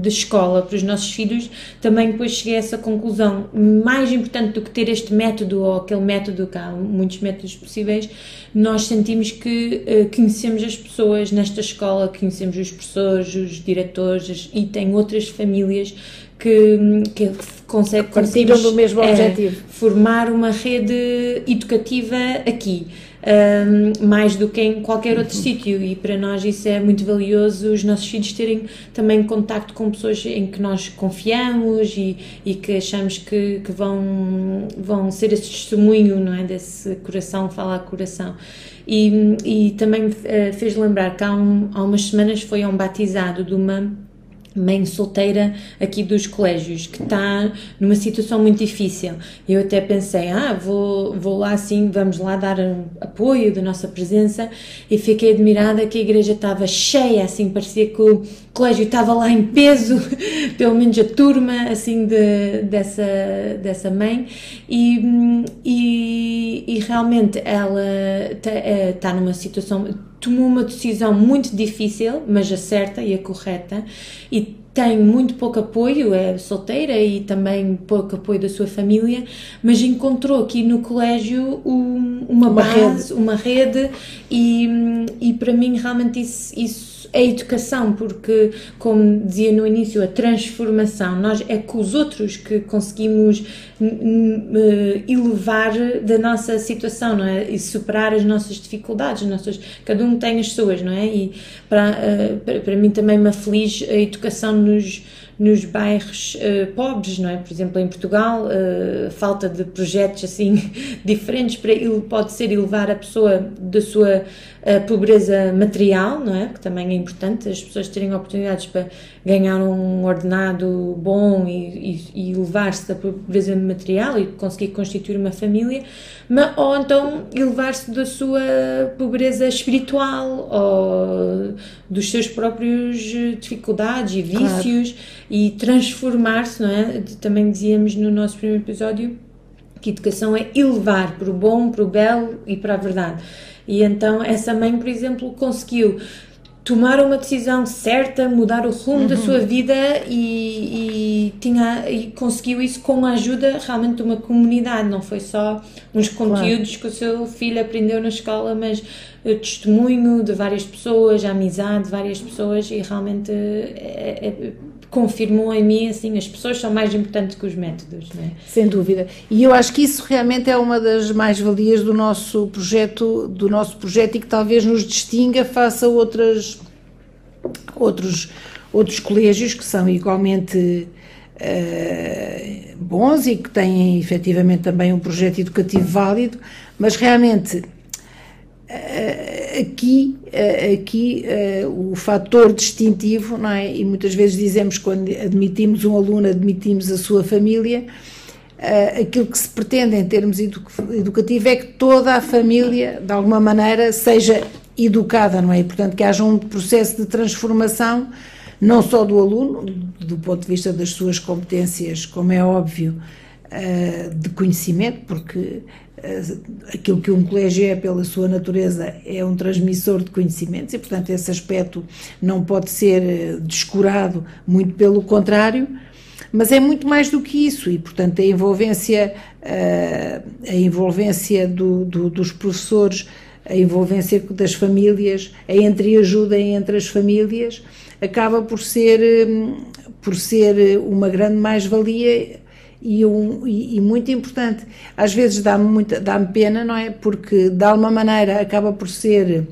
de, escola para os nossos filhos, também depois cheguei a essa conclusão. Mais importante do que ter este método ou aquele método, que há muitos métodos possíveis, nós sentimos que conhecemos as pessoas nesta escola, conhecemos os professores, os diretores e tem outras famílias que, que consegue partilham do mesmo é, objetivo formar uma rede educativa aqui um, mais do que em qualquer outro uhum. sítio e para nós isso é muito valioso os nossos filhos terem também contacto com pessoas em que nós confiamos e, e que achamos que, que vão, vão ser esse testemunho não é? desse coração fala a coração e, e também uh, fez lembrar que há, um, há umas semanas foi um batizado de uma mãe solteira aqui dos colégios que está numa situação muito difícil. Eu até pensei, ah, vou, vou lá assim, vamos lá dar um apoio da nossa presença e fiquei admirada que a igreja estava cheia, assim, parecia que o colégio estava lá em peso, (laughs) pelo menos a turma, assim, de, dessa, dessa mãe e, e, e realmente ela está eh, tá numa situação tomou uma decisão muito difícil, mas a certa e a correta, e tem muito pouco apoio, é solteira e também pouco apoio da sua família, mas encontrou aqui no colégio um, uma, uma, base, rede. uma rede, e, e para mim realmente isso, isso a educação, porque, como dizia no início, a transformação, nós é com os outros que conseguimos eh, elevar da nossa situação, não é? E superar as nossas dificuldades, nossas, cada um tem as suas, não é? E para, eh, para, para mim também me aflige a educação nos nos bairros uh, pobres, não é? Por exemplo, em Portugal, uh, falta de projetos assim (laughs) diferentes para ele pode ser elevar a pessoa da sua uh, pobreza material, não é? Que também é importante as pessoas terem oportunidades para ganhar um ordenado bom e, e, e elevar-se da pobreza material e conseguir constituir uma família, mas, ou então elevar-se da sua pobreza espiritual ou dos seus próprios dificuldades e vícios. Claro e transformar-se, não é? Também dizíamos no nosso primeiro episódio que educação é elevar para o bom, para o belo e para a verdade. E então essa mãe, por exemplo, conseguiu tomar uma decisão certa, mudar o rumo uhum. da sua vida e, e, tinha, e conseguiu isso com a ajuda realmente de uma comunidade, não foi só uns conteúdos claro. que o seu filho aprendeu na escola, mas testemunho de várias pessoas, a amizade de várias pessoas e realmente é, é, confirmou em mim assim as pessoas são mais importantes que os métodos é? sem dúvida e eu acho que isso realmente é uma das mais valias do nosso projeto do nosso projeto e que talvez nos distinga face a outras outros outros colégios que são igualmente uh, bons e que têm efetivamente também um projeto educativo válido mas realmente aqui, aqui o fator distintivo, não é? E muitas vezes dizemos quando admitimos um aluno, admitimos a sua família, aquilo que se pretende em termos educativos é que toda a família, de alguma maneira, seja educada, não é? E, portanto, que haja um processo de transformação, não só do aluno, do ponto de vista das suas competências, como é óbvio, de conhecimento, porque eh, aquilo que um colégio é pela sua natureza é um transmissor de conhecimentos e, portanto, esse aspecto não pode ser eh, descurado, muito pelo contrário, mas é muito mais do que isso e, portanto, a envolvência, eh, a envolvência do, do, dos professores, a envolvência das famílias, a entreajuda entre as famílias, acaba por ser, por ser uma grande mais-valia e, um, e, e, muito importante. Às vezes dá-me dá pena, não é? Porque de alguma maneira acaba por ser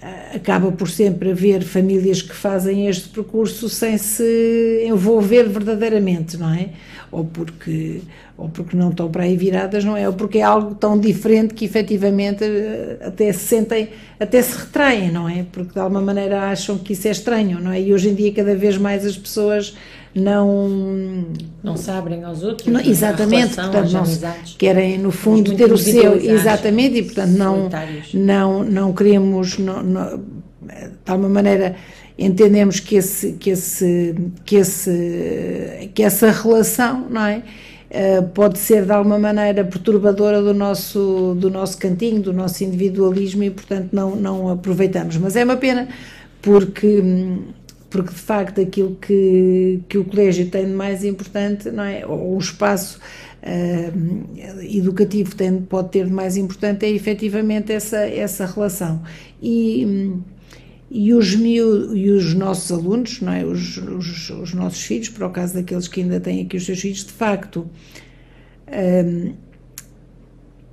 eh, acaba por sempre haver famílias que fazem este percurso sem se envolver verdadeiramente, não é? Ou porque, ou porque não estão para aí viradas, não é? Ou porque é algo tão diferente que efetivamente eh, até se sentem, até se retraem, não é? Porque de alguma maneira acham que isso é estranho, não é? E hoje em dia cada vez mais as pessoas não não se abrem aos outros não, exatamente relação, portanto não querem no fundo ter o seu exatamente e portanto não não não queremos não, não, de alguma maneira entendemos que esse que esse que esse que essa relação não é? Uh, pode ser de alguma maneira perturbadora do nosso do nosso cantinho, do nosso individualismo e portanto não não aproveitamos. Mas é uma pena porque hum, porque de facto aquilo que, que o colégio tem de mais importante, não é? ou o espaço uh, educativo tem, pode ter de mais importante, é efetivamente essa, essa relação. E, e, os, mil, e os nossos alunos, não é? Os, os, os, nossos filhos, para o caso daqueles que ainda têm aqui os seus filhos, de facto. Um,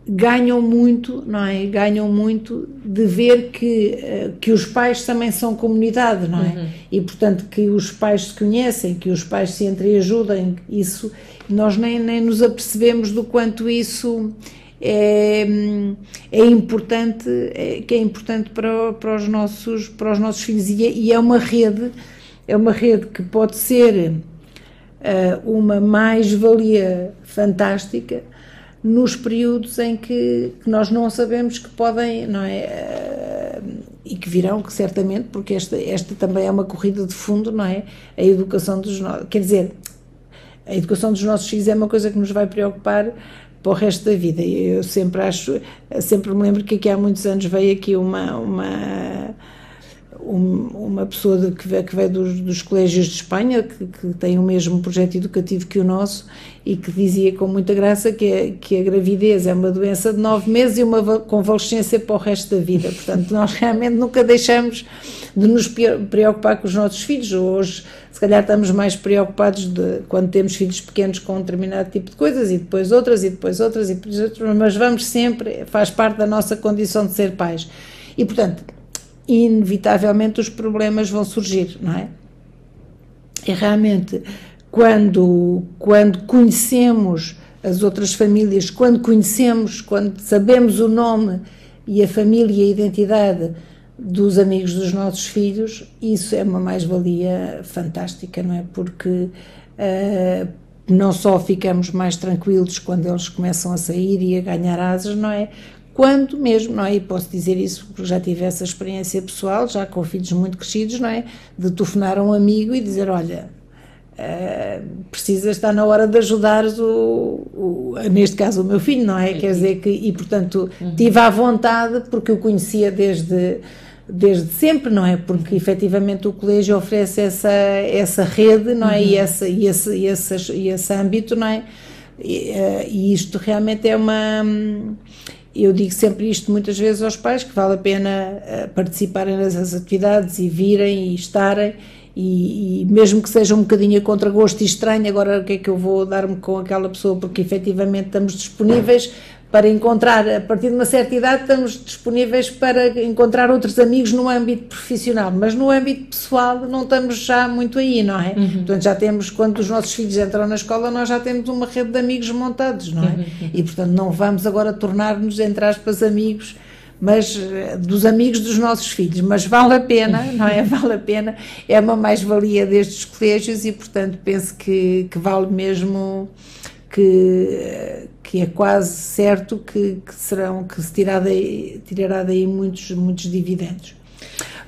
ganham muito, não é? Ganham muito de ver que, eh, que os pais também são comunidade, não é? Uhum. E portanto que os pais se conhecem, que os pais se entreajudem, isso nós nem, nem nos apercebemos do quanto isso é, é importante, é, que é importante para, para, os nossos, para os nossos filhos e é, e é uma rede, é uma rede que pode ser uh, uma mais-valia fantástica nos períodos em que, que, nós não sabemos que podem, não é? Eh, e que virão, que certamente, porque esta, esta também é uma corrida de fundo, não é? A educação dos nossos. Quer dizer, a educação dos nossos filhos é uma coisa que nos vai preocupar para o resto da vida. Eu sempre acho, sempre me lembro que aqui há muitos anos veio aqui uma. uma uma pessoa que, veio, que dos, dos, colégios de Espanha, que, que, tem o mesmo projeto educativo que o nosso, e que dizia com muita graça que, é, que a gravidez é uma doença de nove meses e uma convalescência para o resto da vida. Portanto, nós realmente nunca deixamos de nos preocupar com os nossos filhos. Hoje, se calhar, estamos mais preocupados de quando temos filhos pequenos com um determinado tipo de coisas, e depois outras, e depois outras, e depois outras, mas vamos sempre, faz parte da nossa condição de ser pais. E, portanto, inevitavelmente os problemas vão surgir, não é? E realmente, quando, quando conhecemos as outras famílias, quando conhecemos, quando sabemos o nome e a família e a identidade dos amigos dos nossos filhos, isso é uma mais-valia fantástica, não é? Porque uh, não só ficamos mais tranquilos quando eles começam a sair e a ganhar asas, não é? quando mesmo, não é? E posso dizer isso porque já tive essa experiência pessoal, já com filhos muito crescidos, não é? De telefonar a um amigo e dizer: Olha, uh, precisa estar na hora de ajudar o, o, neste caso, o meu filho, não é? Quer dizer que, e portanto, uhum. tive à vontade porque eu conhecia desde desde sempre, não é? Porque efetivamente o colégio oferece essa, essa rede, não é? Uhum. E, essa, e, esse, e, esse, e esse âmbito, não é? E, uh, e isto realmente é uma eu digo sempre isto muitas vezes aos pais, que vale a pena uh, participarem nessas atividades e virem e estarem, e, e, mesmo que seja um bocadinho a contragosto e estranho, agora o que é que eu vou dar-me com aquela pessoa, porque efetivamente estamos disponíveis para encontrar, a partir de uma certa idade, estamos disponíveis para encontrar outros amigos no âmbito profissional, mas no âmbito pessoal não estamos já muito aí, não é? Uhum. Portanto, já temos, quando os nossos filhos entram na escola, nós já temos uma rede de amigos montados, não é? Uhum. E, portanto, não vamos agora tornar-nos, entre aspas, amigos mas eh, dos amigos dos nossos filhos, mas vale a pena, (laughs) não é? Vale a pena, é uma mais-valia destes colégios e, portanto, penso que, que vale mesmo que, que é quase certo que, que serão, que se tirar daí, tirará daí muitos, muitos dividendos.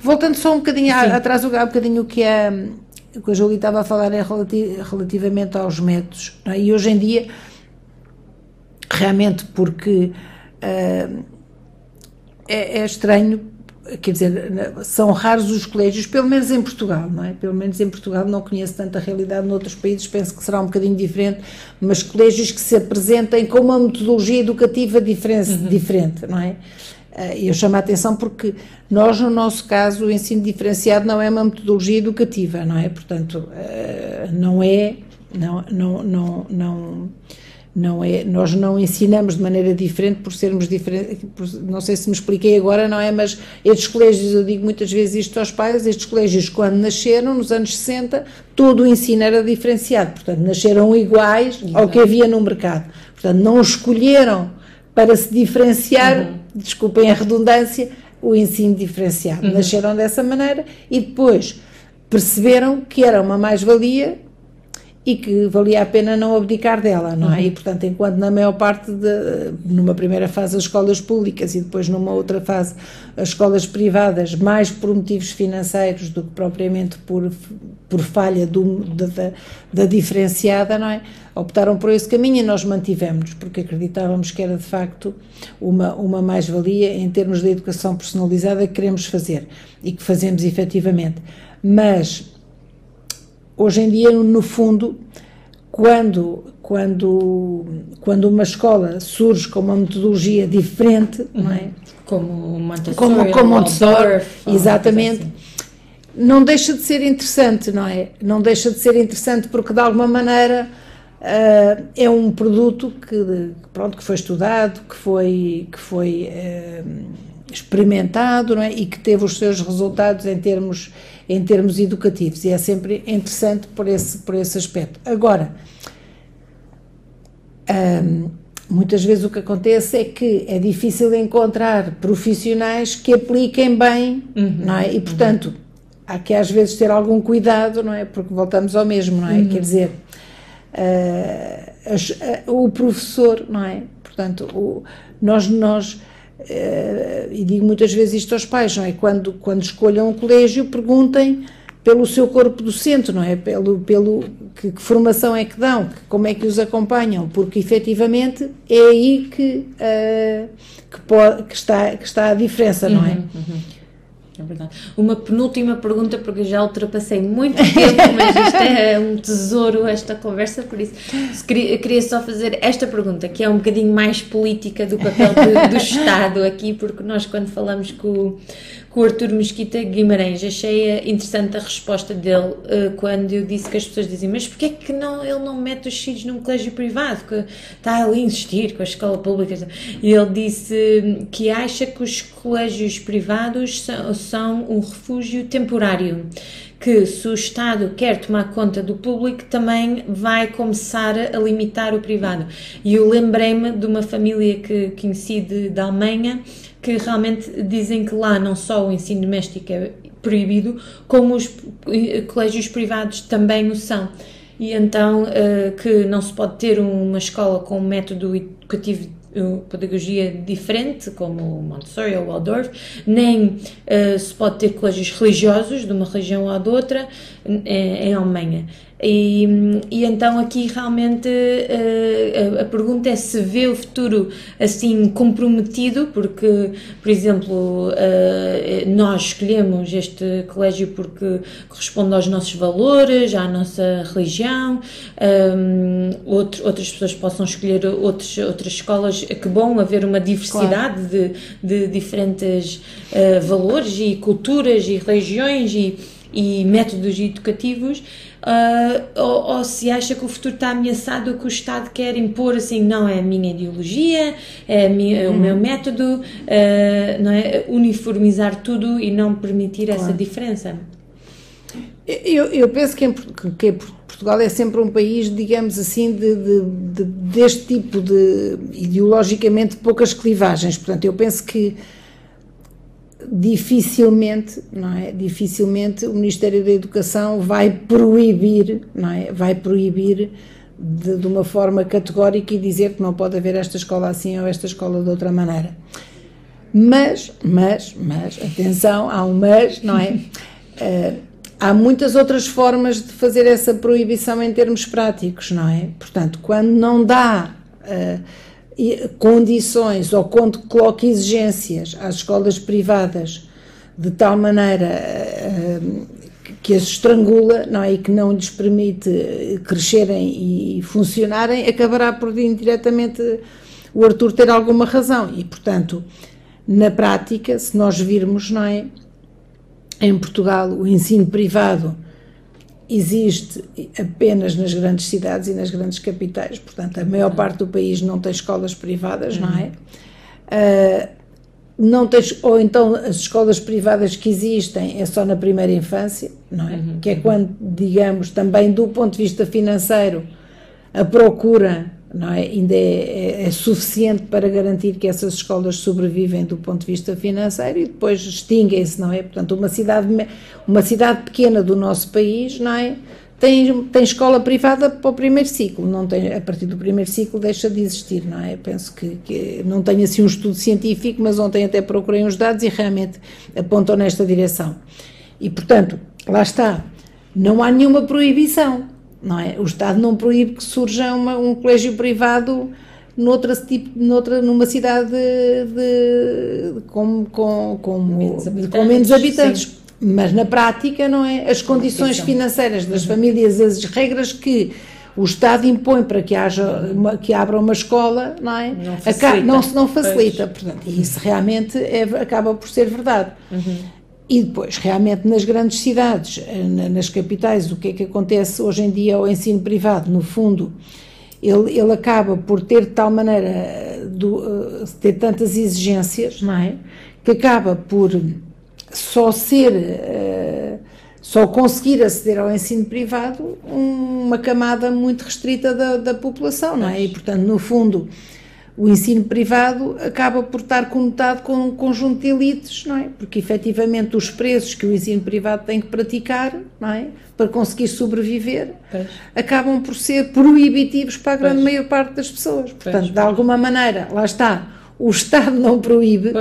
Voltando só um bocadinho a, atrás, um bocadinho o que é o que a Jolie estava a falar é relativamente aos métodos, é? e hoje em dia, realmente, porque uh, é, é estranho quer dizer, são raros os colégios, pelo menos em Portugal, não é? Pelo menos em Portugal não conheço tanta realidade, noutros países penso que será um bocadinho diferente, mas colégios que se apresentem com uma metodologia educativa diferente, uhum. diferente não é? Eh, eu chamo a atenção porque nós, no nosso caso, o ensino diferenciado não é uma metodologia educativa, não é? Portanto, eh, não é, não, não, não, não não é, nós não ensinamos de maneira diferente por sermos diferentes, não sei se me expliquei agora, não é? Mas estes colégios, eu digo muitas vezes isto aos pais, estes colégios quando nasceram, nos anos 60, todo o ensino era diferenciado, portanto nasceram iguais Exato. ao que havia no mercado, portanto não escolheram para se diferenciar, uhum. desculpem a redundância, o ensino diferenciado, uhum. nasceram dessa maneira e depois perceberam que era uma mais-valia e que valia a pena não abdicar dela, não é? Uhum. E, portanto, enquanto na maior parte, de, numa primeira fase, as escolas públicas e depois numa outra fase, as escolas privadas, mais por motivos financeiros do que propriamente por, por falha do, da, da diferenciada, não é? Optaram por esse caminho e nós mantivemos, porque acreditávamos que era de facto uma, uma mais-valia em termos de educação personalizada que queremos fazer e que fazemos efetivamente. Mas hoje em dia, no fundo, quando, quando, quando uma escola surge com uma metodologia diferente, uhum. não é? Como Montessori, como, como Montessori exatamente, assim. não deixa de ser interessante, não é? Não deixa de ser interessante porque, de alguma maneira, uh, é um produto que, pronto, que foi estudado, que foi, que foi uh, experimentado, não é? E que teve os seus resultados em termos em termos educativos e é sempre interessante por esse, por esse aspecto. Agora, hum, muitas vezes o que acontece é que é difícil encontrar profissionais que apliquem bem, uhum, não é? E portanto, uhum. há que às vezes ter algum cuidado, não é? Porque voltamos ao mesmo, não é? Uhum. Quer dizer, uh, uh, o professor, não é? Portanto, o, nós, nós e digo muitas vezes isto aos pais, não é? Quando, quando escolham um colégio, perguntem pelo seu corpo docente, não é? Pelo, pelo que, que formação é que dão, que, como é que os acompanham, porque efetivamente é aí que, uh, que, pode, que, está, que está a diferença, não é? Uhum, uhum. É verdade. Uma penúltima pergunta, porque já ultrapassei muito tempo, mas isto é um tesouro, esta conversa, por isso queria, só fazer esta pergunta, que é um bocadinho mais política do papel do, do Estado aqui, porque nós, quando falamos com com o Artur Mesquita Guimarães. Achei interessante a resposta dele uh, quando eu disse que as pessoas dizem mas porquê é que não, ele não mete os filhos num colégio privado, que está ali a insistir com a escola pública. E ele disse que acha que os colégios privados são, são um refúgio temporário que se o Estado quer tomar conta do público, também vai começar a limitar o privado. E eu lembrei-me de uma família que conheci de Alemanha, que realmente dizem que lá não só o ensino doméstico é proibido, como os colégios privados também o são. E então uh, que não se pode ter uma escola com um método educativo pedagogia diferente, como Montessori ou Waldorf, nem uh, se pode ter colégios religiosos de uma religião ou de outra em, em Alemanha. E, e então aqui realmente uh, a, a, pergunta é se vê o futuro assim comprometido, porque, por exemplo, uh, nós escolhemos este colégio porque corresponde aos nossos valores, à nossa religião, um, outro, outras pessoas possam escolher outros, outras escolas, que bom haver uma diversidade claro. de, de diferentes valores e culturas e religiões e, e métodos educativos uh, ou, ou, se acha que o futuro está ameaçado, que o Estado quer impor assim, não é a minha ideologia, é, minha, é o meu uhum. método, uh, não é? uniformizar tudo e não permitir claro. essa diferença. Eu, eu penso que, em, que Portugal é sempre um país, digamos assim, de, de, de, deste tipo de ideologicamente poucas clivagens. Portanto, eu penso que dificilmente, não é? Dificilmente o Ministério da Educação vai proibir, não é? Vai proibir de, de, uma forma categórica e dizer que não pode haver esta escola assim ou esta escola de outra maneira. Mas, mas, mas, atenção, há um mas, não é? Uh, (laughs) há muitas outras formas de fazer essa proibição em termos práticos, não é? Portanto, quando não dá uh, condições ou quando coloca exigências às escolas privadas de tal maneira eh, que as estrangula não é? e que não lhes permite crescerem e funcionarem, acabará por indiretamente o Arthur ter alguma razão. E, portanto, na prática, se nós virmos, não é? Em Portugal, o ensino privado existe apenas nas grandes cidades e nas grandes capitais, portanto, a maior parte do país não tem escolas privadas, uhum. não é? Uh, não tens, ou então as escolas privadas que existem é só na primeira infância, não é? Uhum. Que é quando, digamos, também do ponto de vista financeiro, a procura não é? ainda é, é, é, suficiente para garantir que essas escolas sobrevivem do ponto de vista financeiro e depois extinguem-se, não é? Portanto, uma cidade, uma cidade pequena do nosso país, não é? Tem, tem escola privada para o primeiro ciclo, não tem, a partir do primeiro ciclo deixa de existir, não é? Penso que, que não tenho assim um estudo científico, mas ontem até procurei uns dados e realmente apontam nesta direção. E, portanto, lá está, não há nenhuma proibição, não é? O Estado não proíbe que surja uma, um colégio privado noutra, tipo, noutra, numa cidade de, de, com, com, com, menos habitantes, com menos habitantes. Mas na prática, não é? As condições financeiras das uhum. famílias, as regras que o Estado impõe para que haja uma, que abra uma escola, não é? Não, facilita. não, não facilita. Portanto, isso realmente é, acaba por ser verdade. Uhum. E depois, realmente, nas grandes cidades, eh, nas capitais, o que é que acontece hoje em dia ao ensino privado? No fundo, ele, ele acaba por ter de tal maneira, eh, do, uh, ter tantas exigências, não é? Que acaba por só ser, só conseguir aceder ao ensino privado uma camada muito restrita da, da população, não é? E, portanto, no fundo o ensino privado acaba por estar conotado com um conjunto de elites, não é? Porque efetivamente os preços que o ensino privado tem que praticar, não é? Para conseguir sobreviver, pois. acabam por ser proibitivos para a grande pois. maior parte das pessoas. Portanto, pois. de alguma maneira, lá está, o Estado não proíbe,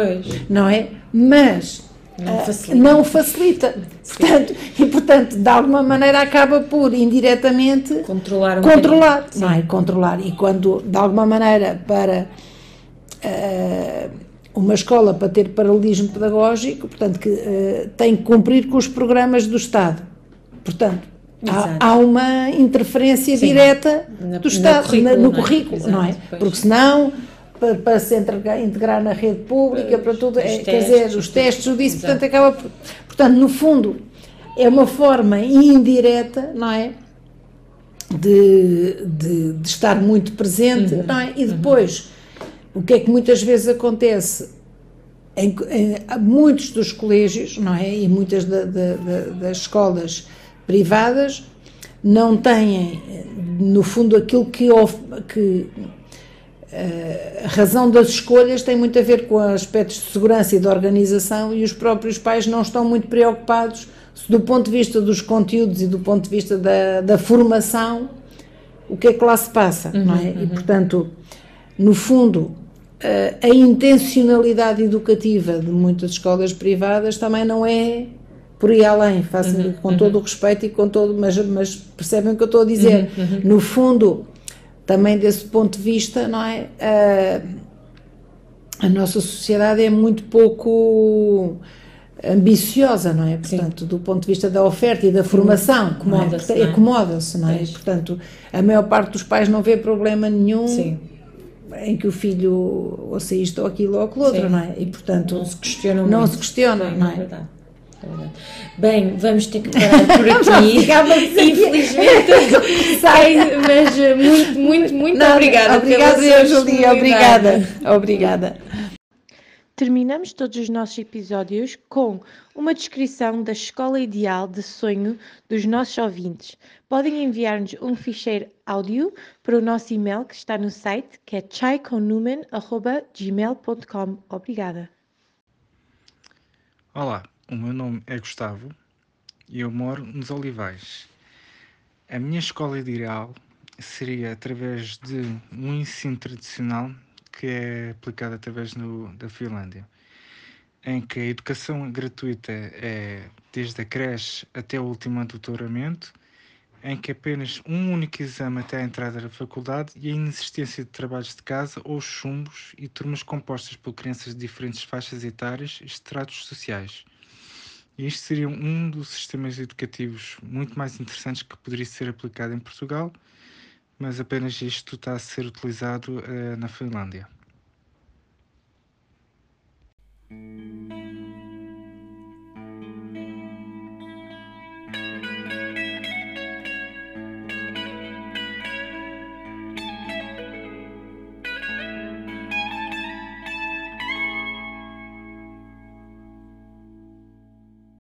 não é? Mas não facilita. Não facilita. Portanto, e, portanto, de alguma maneira acaba por indiretamente controlar, um controlar não é? Controlar. E quando, de alguma maneira, para uh, uma escola para ter paralelismo pedagógico, portanto, que uh, tem que cumprir com os programas do Estado. Portanto, Há, há, uma interferência Sim. direta na, do Estado no currículo, no currículo não é? Não é? Porque senão para, para se integrar, integrar, na rede pública, para tudo, é, quer dizer, os testes, tudo isso, portanto, acaba por, portanto, no fundo, é uma forma indireta, não é? De, de, de estar muito presente, uhum. não é? E depois, uhum. o que é que muitas vezes acontece? Em, em, muitos dos colégios, não é? E muitas da, da, da, das escolas privadas não têm, no fundo, aquilo que, que a razão das escolhas tem muito a ver com aspectos de segurança e de organização e os próprios pais não estão muito preocupados do ponto de vista dos conteúdos e do ponto de vista da, da formação o que é que lá se passa, uhum, não é? Uhum. E portanto, no fundo, a, a intencionalidade educativa de muitas escolas privadas também não é por aí além, faço uhum, com uhum. todo o respeito e com todo, mas, mas percebem o que eu estou a dizer. Uhum, uhum. no fundo, também desse ponto de vista, não é? a nossa sociedade é muito pouco ambiciosa, não é? Portanto, Sim. do ponto de vista da oferta e da formação, acomoda-se, não é? Acomoda-se, não é? é? Portanto, a maior parte dos pais não vê problema nenhum Sim. em que o filho ouça isto ou aquilo ou aquilo outro, não é? E, portanto, não se questiona Não muito. se questiona, não é? é verdade. Bem, vamos ter que parar por (laughs) aqui. Infelizmente, (laughs) mas muito, muito, muito Não, obrigada. Obrigada, eu, Julia. Obrigada. Obrigada. Terminamos todos os nossos episódios com uma descrição da escola ideal de sonho dos nossos ouvintes. Podem enviar-nos um ficheiro áudio para o nosso e-mail que está no site, que é chaiconumen.gmail.com. Obrigada. Olá, o meu nome é Gustavo e eu moro nos Olivais. A minha escola ideal seria através de um ensino tradicional que é aplicado através no, da Finlândia, em que a educação gratuita é desde a creche até o último doutoramento, em que apenas um único exame até a entrada da faculdade e a inexistência de trabalhos de casa ou chumbos e turmas compostas por crianças de diferentes faixas etárias e estratos sociais. Este seria um dos sistemas educativos muito mais interessantes que poderia ser aplicado em Portugal, mas apenas isto está a ser utilizado uh, na Finlândia.